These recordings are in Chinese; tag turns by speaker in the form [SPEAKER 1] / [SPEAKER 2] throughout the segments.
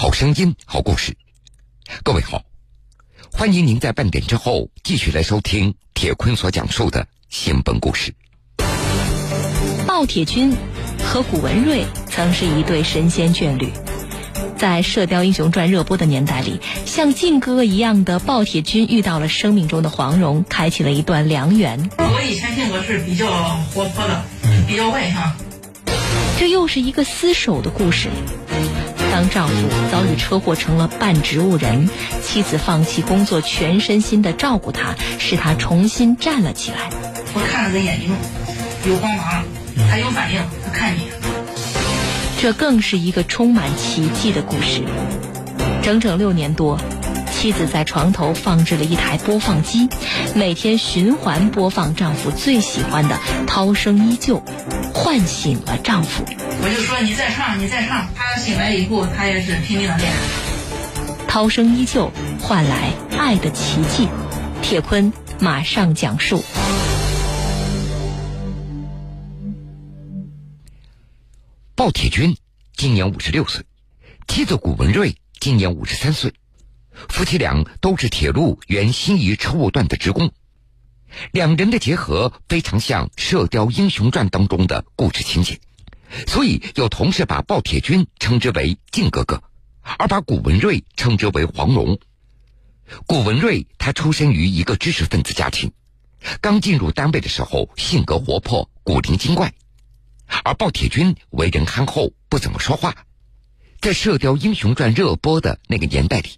[SPEAKER 1] 好声音，好故事。各位好，欢迎您在半点之后继续来收听铁坤所讲述的新闻故事。
[SPEAKER 2] 鲍铁军和古文瑞曾是一对神仙眷侣，在《射雕英雄传》热播的年代里，像靖哥哥一样的鲍铁军遇到了生命中的黄蓉，开启了一段良缘。
[SPEAKER 3] 我以前性格是比较活泼的，比较外向。
[SPEAKER 2] 这又是一个厮守的故事。当丈夫遭遇车祸成了半植物人，妻子放弃工作，全身心的照顾他，使他重新站了起来。
[SPEAKER 3] 我看了个眼睛有光芒，他有反应，他看你。
[SPEAKER 2] 这更是一个充满奇迹的故事。整整六年多，妻子在床头放置了一台播放机，每天循环播放丈夫最喜欢的《涛声依旧》，唤醒了丈夫。
[SPEAKER 3] 我就说你再唱，你再唱。他醒来以后，他也是拼命的练。
[SPEAKER 2] 涛声依旧，换来爱的奇迹。铁坤马上讲述。
[SPEAKER 1] 鲍铁军今年五十六岁，妻子谷文瑞今年五十三岁，夫妻俩都是铁路原新沂车务段的职工。两人的结合非常像《射雕英雄传》当中的故事情节。所以有同事把鲍铁军称之为靖哥哥，而把古文瑞称之为黄蓉。古文瑞他出生于一个知识分子家庭，刚进入单位的时候性格活泼、古灵精怪，而鲍铁军为人憨厚，不怎么说话。在《射雕英雄传》热播的那个年代里，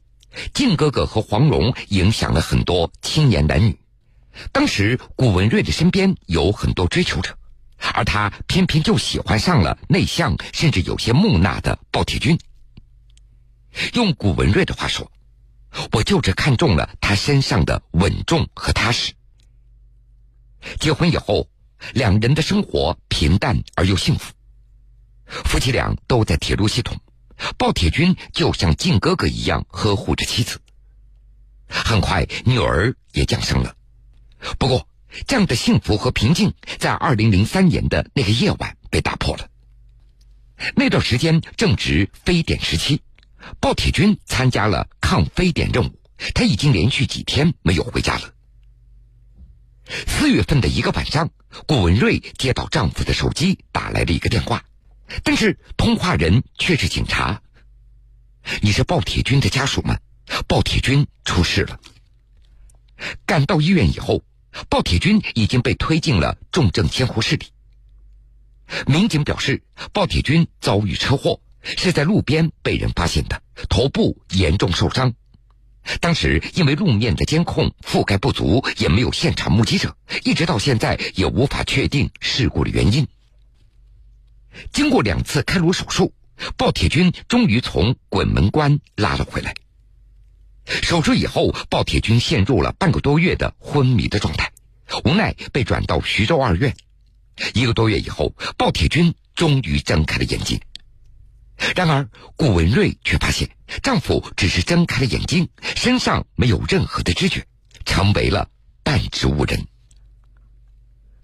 [SPEAKER 1] 靖哥哥和黄蓉影响了很多青年男女。当时古文瑞的身边有很多追求者。而他偏偏就喜欢上了内向甚至有些木讷的鲍铁军。用古文瑞的话说，我就是看中了他身上的稳重和踏实。结婚以后，两人的生活平淡而又幸福。夫妻俩都在铁路系统，鲍铁军就像靖哥哥一样呵护着妻子。很快，女儿也降生了。不过，这样的幸福和平静，在二零零三年的那个夜晚被打破了。那段时间正值非典时期，鲍铁军参加了抗非典任务，他已经连续几天没有回家了。四月份的一个晚上，古文瑞接到丈夫的手机打来了一个电话，但是通话人却是警察。你是鲍铁军的家属吗？鲍铁军出事了。赶到医院以后。鲍铁军已经被推进了重症监护室里。民警表示，鲍铁军遭遇车祸，是在路边被人发现的，头部严重受伤。当时因为路面的监控覆盖不足，也没有现场目击者，一直到现在也无法确定事故的原因。经过两次开颅手术，鲍铁军终于从鬼门关拉了回来。手术以后，鲍铁军陷入了半个多月的昏迷的状态，无奈被转到徐州二院。一个多月以后，鲍铁军终于睁开了眼睛。然而，顾文瑞却发现丈夫只是睁开了眼睛，身上没有任何的知觉，成为了半植物人。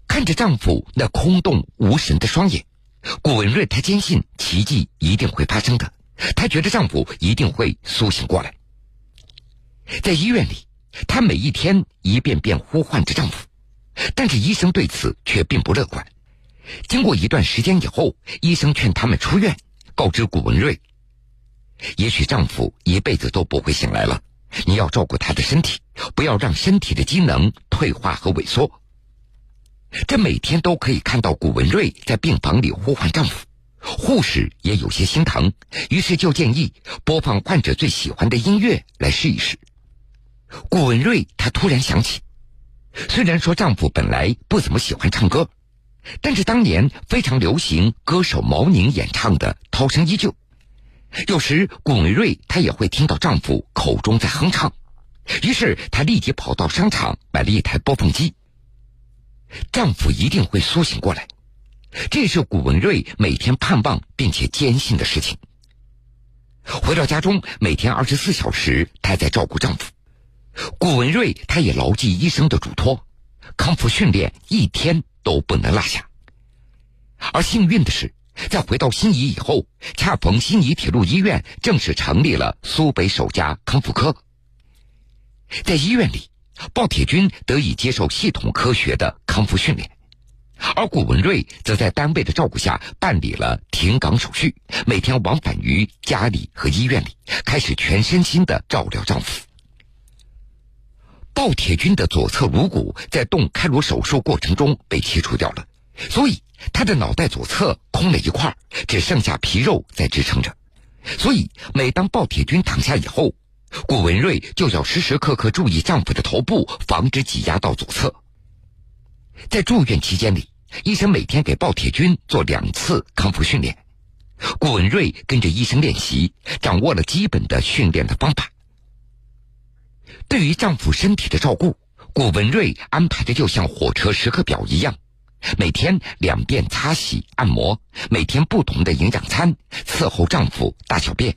[SPEAKER 1] 看着丈夫那空洞无神的双眼，顾文瑞她坚信奇迹一定会发生的，她觉得丈夫一定会苏醒过来。在医院里，她每一天一遍遍呼唤着丈夫，但是医生对此却并不乐观。经过一段时间以后，医生劝他们出院，告知古文瑞：“也许丈夫一辈子都不会醒来了，你要照顾他的身体，不要让身体的机能退化和萎缩。”这每天都可以看到古文瑞在病房里呼唤丈夫，护士也有些心疼，于是就建议播放患者最喜欢的音乐来试一试。顾文瑞，她突然想起，虽然说丈夫本来不怎么喜欢唱歌，但是当年非常流行歌手毛宁演唱的《涛声依旧》，有时顾文瑞她也会听到丈夫口中在哼唱，于是她立即跑到商场买了一台播放机。丈夫一定会苏醒过来，这是顾文瑞每天盼望并且坚信的事情。回到家中，每天二十四小时，她在照顾丈夫。顾文瑞，他也牢记医生的嘱托，康复训练一天都不能落下。而幸运的是，在回到新沂以后，恰逢新沂铁路医院正式成立了苏北首家康复科。在医院里，鲍铁军得以接受系统科学的康复训练，而古文瑞则在单位的照顾下办理了停岗手续，每天往返于家里和医院里，开始全身心的照料丈夫。鲍铁军的左侧颅骨在动开颅手术过程中被切除掉了，所以他的脑袋左侧空了一块，只剩下皮肉在支撑着。所以每当鲍铁军躺下以后，顾文瑞就要时时刻刻注意丈夫的头部，防止挤压到左侧。在住院期间里，医生每天给鲍铁军做两次康复训练，顾文瑞跟着医生练习，掌握了基本的训练的方法。对于丈夫身体的照顾，古文瑞安排的就像火车时刻表一样，每天两遍擦洗按摩，每天不同的营养餐，伺候丈夫大小便。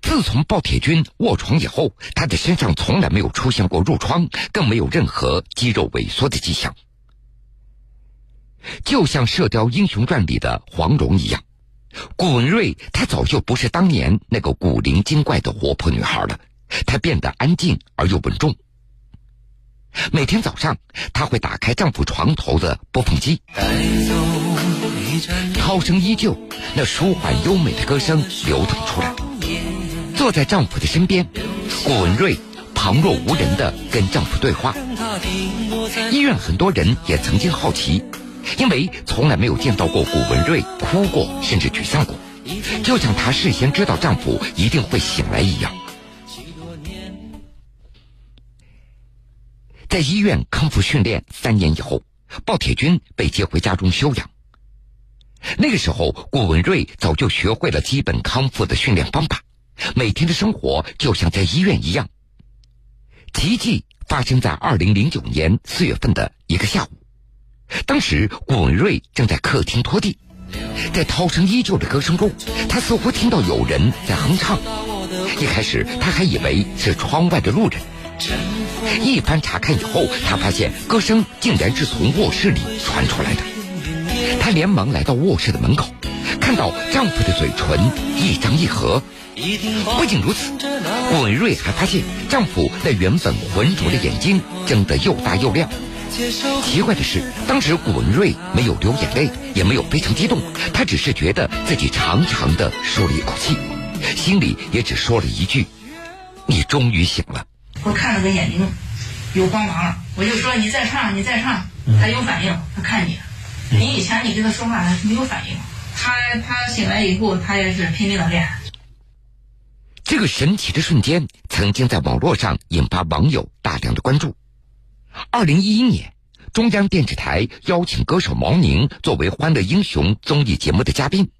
[SPEAKER 1] 自从鲍铁军卧床以后，他的身上从来没有出现过褥疮，更没有任何肌肉萎缩的迹象，就像《射雕英雄传》里的黄蓉一样。古文瑞，她早就不是当年那个古灵精怪的活泼女孩了，她变得安静而又稳重。每天早上，她会打开丈夫床头的播放机，涛声依旧，那舒缓优美的歌声流淌出来。坐在丈夫的身边，古文瑞旁若无人的跟丈夫对话。医院很多人也曾经好奇，因为从来没有见到过古文瑞哭过，甚至沮丧过，就像她事先知道丈夫一定会醒来一样。在医院康复训练三年以后，鲍铁军被接回家中休养。那个时候，顾文瑞早就学会了基本康复的训练方法。每天的生活就像在医院一样。奇迹发生在二零零九年四月份的一个下午，当时顾文瑞正在客厅拖地，在涛声依旧的歌声中，他似乎听到有人在哼唱。一开始他还以为是窗外的路人，一番查看以后，他发现歌声竟然是从卧室里传出来的。他连忙来到卧室的门口，看到丈夫的嘴唇一张一合。不仅如此，顾文瑞还发现丈夫那原本浑浊的眼睛睁得又大又亮。奇怪的是，当时顾文瑞没有流眼泪，也没有非常激动，他只是觉得自己长长的舒了一口气，心里也只说了一句：“你终于醒了。”
[SPEAKER 3] 我看了个眼睛有光芒了，我就说：“你再唱，你再唱。”他有反应，他看你。你以前你跟他说话，他没有反应。他他醒来以后，他也是拼命的练。
[SPEAKER 1] 这个神奇的瞬间曾经在网络上引发网友大量的关注。二零一一年，中央电视台邀请歌手毛宁作为《欢乐英雄》综艺节目的嘉宾。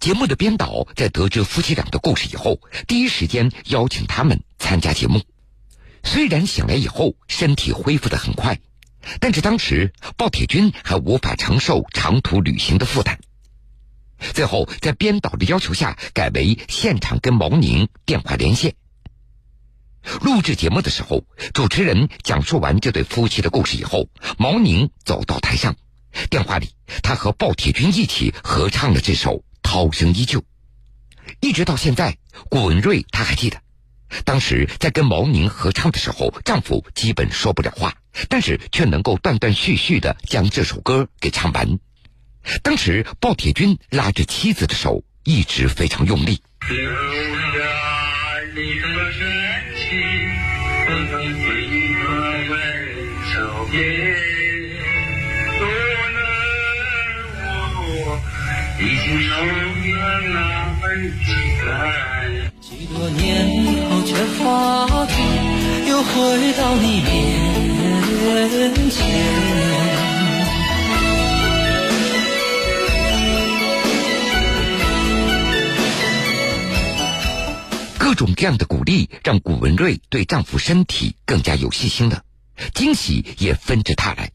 [SPEAKER 1] 节目的编导在得知夫妻俩的故事以后，第一时间邀请他们参加节目。虽然醒来以后身体恢复的很快，但是当时鲍铁军还无法承受长途旅行的负担。最后，在编导的要求下，改为现场跟毛宁电话连线。录制节目的时候，主持人讲述完这对夫妻的故事以后，毛宁走到台上，电话里他和鲍铁军一起合唱了这首《涛声依旧》。一直到现在，谷文瑞他还记得，当时在跟毛宁合唱的时候，丈夫基本说不了话，但是却能够断断续续的将这首歌给唱完。当时，鲍铁军拉着妻子的手，一直非常用力。几多年后，却发觉又回到你面前。各种各样的鼓励，让谷文瑞对丈夫身体更加有信心了，惊喜也纷至沓来。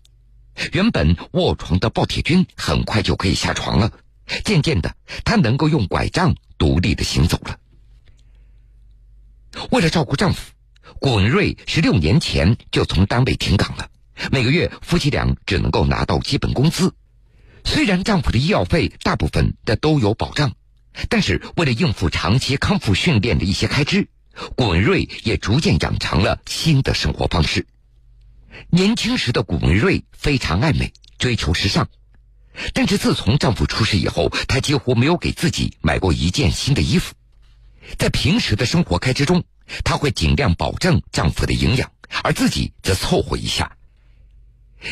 [SPEAKER 1] 原本卧床的鲍铁军很快就可以下床了，渐渐的，他能够用拐杖独立的行走了。为了照顾丈夫，古文瑞十六年前就从单位停岗了，每个月夫妻俩只能够拿到基本工资。虽然丈夫的医药费大部分的都有保障，但是为了应付长期康复训练的一些开支，古文瑞也逐渐养成了新的生活方式。年轻时的古文瑞非常爱美，追求时尚，但是自从丈夫出事以后，她几乎没有给自己买过一件新的衣服。在平时的生活开支中，她会尽量保证丈夫的营养，而自己则凑合一下。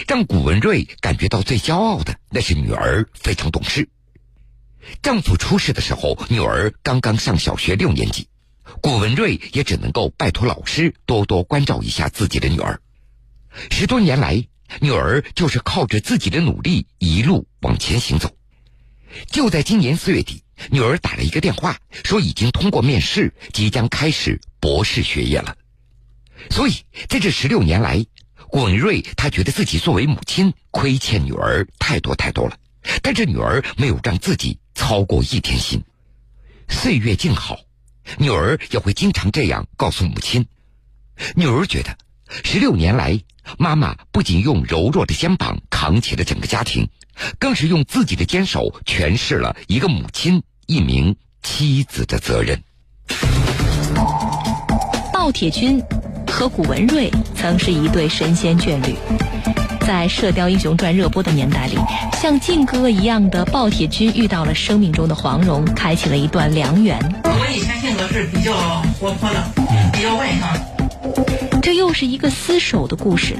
[SPEAKER 1] 让古文瑞感觉到最骄傲的，那是女儿非常懂事。丈夫出事的时候，女儿刚刚上小学六年级，古文瑞也只能够拜托老师多多关照一下自己的女儿。十多年来，女儿就是靠着自己的努力一路往前行走。就在今年四月底，女儿打了一个电话，说已经通过面试，即将开始博士学业了。所以在这十六年来，古文瑞他觉得自己作为母亲亏欠女儿太多太多了，但这女儿没有让自己操过一天心。岁月静好，女儿也会经常这样告诉母亲。女儿觉得，十六年来，妈妈不仅用柔弱的肩膀扛起了整个家庭，更是用自己的坚守诠释了一个母亲、一名妻子的责任。
[SPEAKER 2] 鲍铁军。和古文瑞曾是一对神仙眷侣，在《射雕英雄传》热播的年代里，像靖哥一样的鲍铁军遇到了生命中的黄蓉，开启了一段良缘。
[SPEAKER 3] 我以前性格是比较活泼的，比较外向。
[SPEAKER 2] 这又是一个厮守的故事。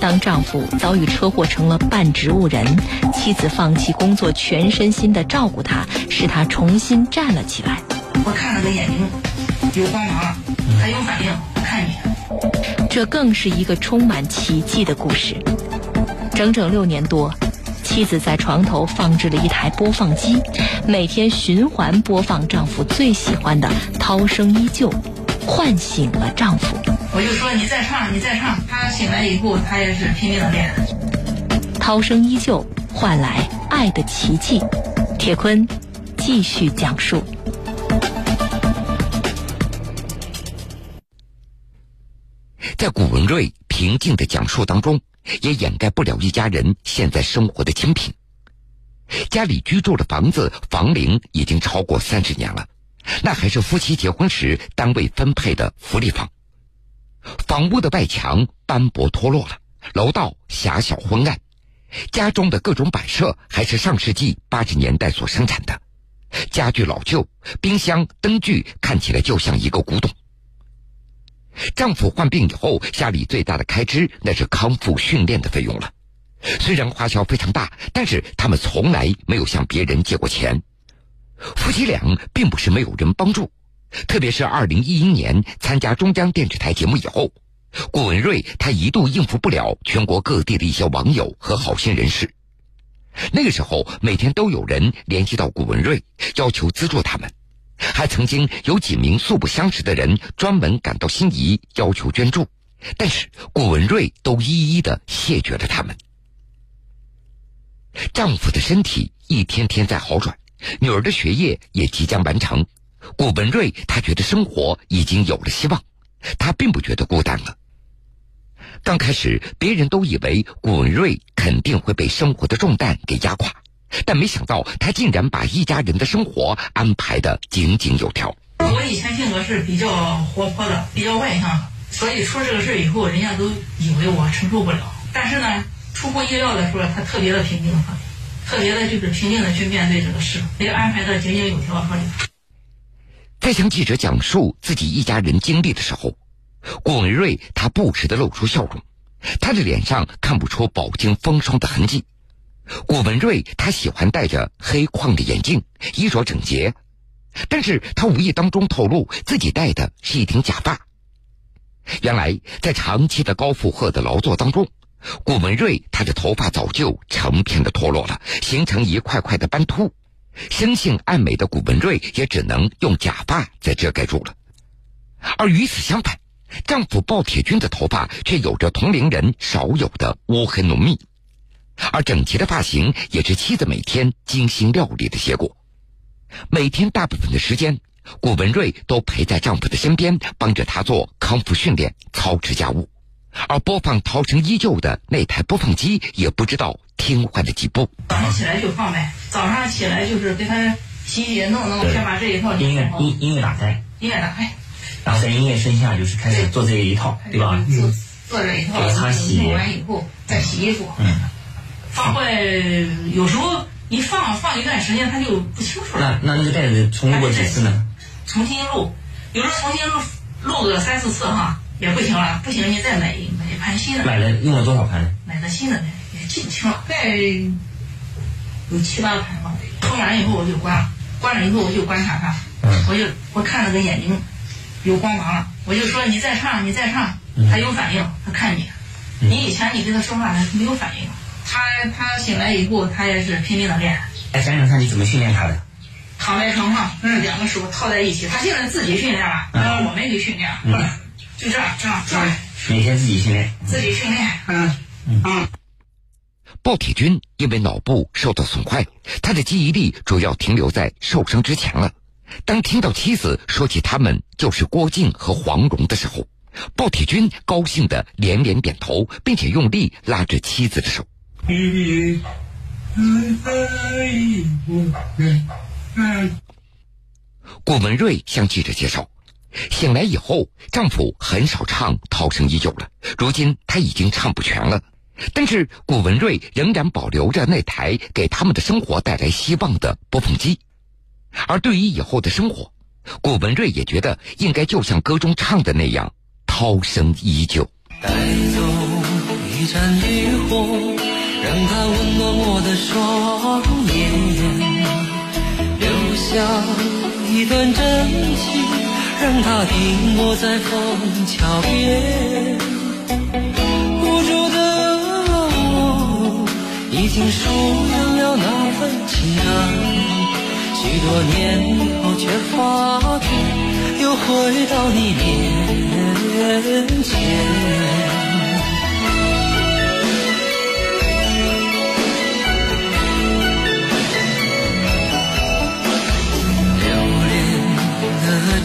[SPEAKER 2] 当丈夫遭遇车祸成了半植物人，妻子放弃工作，全身心的照顾他，使他重新站了起来。
[SPEAKER 3] 我看了个眼睛有光芒了，他有反应。看你，
[SPEAKER 2] 这更是一个充满奇迹的故事。整整六年多，妻子在床头放置了一台播放机，每天循环播放丈夫最喜欢的《涛声依旧》，唤醒了丈夫。
[SPEAKER 3] 我就说你再唱，你再唱。他醒来以后，他也是拼命的练。
[SPEAKER 2] 《涛声依旧》换来爱的奇迹。铁坤继续讲述。
[SPEAKER 1] 在古文瑞平静的讲述当中，也掩盖不了一家人现在生活的清贫。家里居住的房子房龄已经超过三十年了，那还是夫妻结婚时单位分配的福利房。房屋的外墙斑驳脱落了，楼道狭小昏暗，家中的各种摆设还是上世纪八十年代所生产的，家具老旧，冰箱、灯具看起来就像一个古董。丈夫患病以后，家里最大的开支那是康复训练的费用了。虽然花销非常大，但是他们从来没有向别人借过钱。夫妻俩并不是没有人帮助，特别是二零一一年参加中央电视台节目以后，谷文瑞他一度应付不了全国各地的一些网友和好心人士。那个时候，每天都有人联系到谷文瑞，要求资助他们。还曾经有几名素不相识的人专门赶到心仪要求捐助，但是谷文瑞都一一的谢绝了他们。丈夫的身体一天天在好转，女儿的学业也即将完成，顾文瑞他觉得生活已经有了希望，他并不觉得孤单了。刚开始，别人都以为顾文瑞肯定会被生活的重担给压垮。但没想到，他竟然把一家人的生活安排的井井有条。
[SPEAKER 3] 我以前性格是比较活泼的，比较外向，所以出这个事以后，人家都以为我承受不了。但是呢，出乎意料的说，他特别的平静，特别的就是平静的去面对这个事，也安排的井井有条。
[SPEAKER 1] 在向记者讲述自己一家人经历的时候，顾文瑞他不时的露出笑容，他的脸上看不出饱经风霜的痕迹。古文瑞他喜欢戴着黑框的眼镜，衣着整洁，但是他无意当中透露自己戴的是一顶假发。原来在长期的高负荷的劳作当中，古文瑞他的头发早就成片的脱落了，形成一块块的斑秃。生性爱美的古文瑞也只能用假发在遮盖住了。而与此相反，丈夫鲍铁军的头发却有着同龄人少有的乌黑浓密。而整齐的发型也是妻子每天精心料理的结果。每天大部分的时间，古文瑞都陪在丈夫的身边，帮着他做康复训练、操持家务。而播放《涛声依旧》的那台播放机也不知道听坏了几部。
[SPEAKER 3] 早上起来就放呗，早上起来就是给他洗洗弄弄，先把这一套
[SPEAKER 4] 音乐音音乐打开，
[SPEAKER 3] 音乐打开，
[SPEAKER 4] 然后在音乐声下就是开始做这一套，对吧？
[SPEAKER 3] 做做这一套，
[SPEAKER 4] 洗
[SPEAKER 3] 弄完以后再洗衣服。
[SPEAKER 4] 嗯，
[SPEAKER 3] 放坏有时候一放放一段时间，它就不清楚了。
[SPEAKER 4] 那那那个袋子重录过几次呢？
[SPEAKER 3] 重新录，有时候重新录录个三四次哈，也不行了，不行你再买一买一盘新的。
[SPEAKER 4] 买了用了多少盘？
[SPEAKER 3] 买的新的也记不清了，大概有七八盘吧。充完以后我就关了，关了以后我就观察他，
[SPEAKER 4] 嗯
[SPEAKER 3] 我就我看那个眼睛有光芒了，我就说你再唱，你再唱，他有反应，他看你。你以前你跟他说话他没有反应，他他醒来以后他也是拼命的练，
[SPEAKER 4] 来想想看你怎么训练他的？
[SPEAKER 3] 躺在床上，嗯，两个手套在一起，他现在自己训练了，让我们给训练，
[SPEAKER 4] 嗯
[SPEAKER 3] 就这样这样这样
[SPEAKER 4] 每天自己训练。
[SPEAKER 3] 自己训练，嗯嗯。
[SPEAKER 1] 鲍铁军因为脑部受到损坏，他的记忆力主要停留在受伤之前了。当听到妻子说起他们就是郭靖和黄蓉的时候，鲍铁军高兴的连连点头，并且用力拉着妻子的手。顾文瑞向记者介绍，醒来以后，丈夫很少唱《涛声依旧》了，如今他已经唱不全了。但是古文瑞仍然保留着那台给他们的生活带来希望的播放机，而对于以后的生活，古文瑞也觉得应该就像歌中唱的那样，涛声依旧。
[SPEAKER 5] 带走一盏渔火，让它温暖我的双眼；留下一段真情，让它停泊在枫桥边。无助的我，已经疏远了那份情感，许多年以后却发觉，又回到你面前。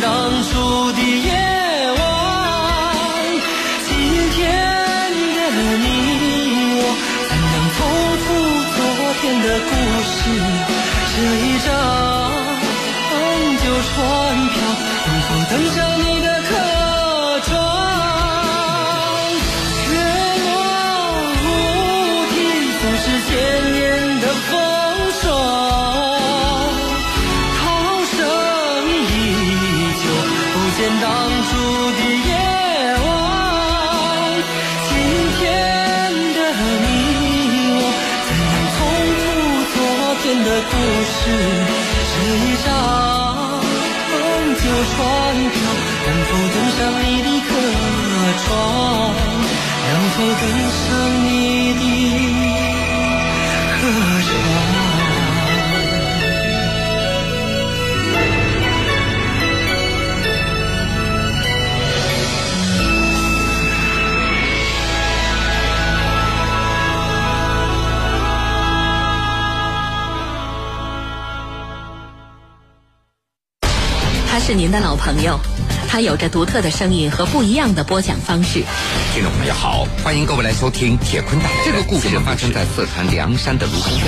[SPEAKER 5] 当初的夜晚。今天的你我，怎能重复昨天的故事？这一张旧船票，能否登上船？能否登上你的客船？
[SPEAKER 2] 他是您的老朋友，他有着独特的声音和不一样的播讲方式。
[SPEAKER 1] 听众朋友好，欢迎各位来收听铁坤带来的这个故事发生在四川凉山的芦沟镇。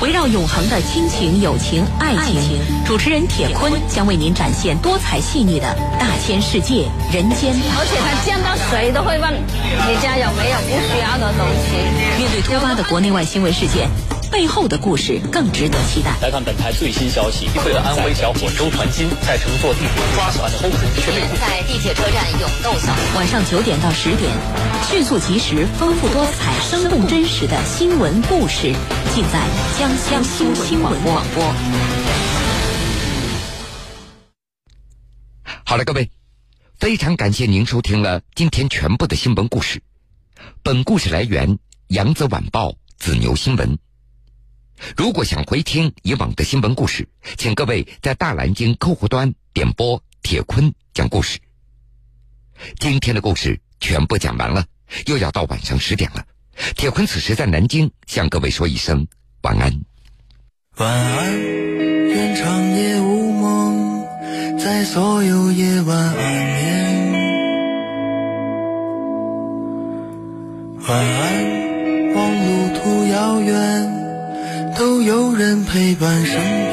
[SPEAKER 2] 围绕永恒的亲情、友情、爱情，主持人铁坤将为您展现多彩细腻的大千世界、人间
[SPEAKER 6] 而且他见到谁都会问你家有没有不需要的东西。
[SPEAKER 2] 面对突发的国内外新闻事件，背后的故事更值得期待。
[SPEAKER 7] 来看本台最新消息：一岁的安徽小伙周传金在乘坐地铁抓小偷时却被
[SPEAKER 8] 在地铁车站勇斗小偷。
[SPEAKER 2] 晚上九点到十点，迅速、及时、丰富多彩、生动真实的新闻故事，尽在江江苏新闻广播。
[SPEAKER 1] 好了，各位，非常感谢您收听了今天全部的新闻故事。本故事来源《扬子晚报》紫牛新闻。如果想回听以往的新闻故事，请各位在大南京客户端点播铁坤讲故事。今天的故事全部讲完了，又要到晚上十点了。铁坤此时在南京，向各位说一声晚安。
[SPEAKER 9] 晚安，愿长夜无梦，在所有夜晚安眠。晚安，望路途遥远，都有人陪伴生。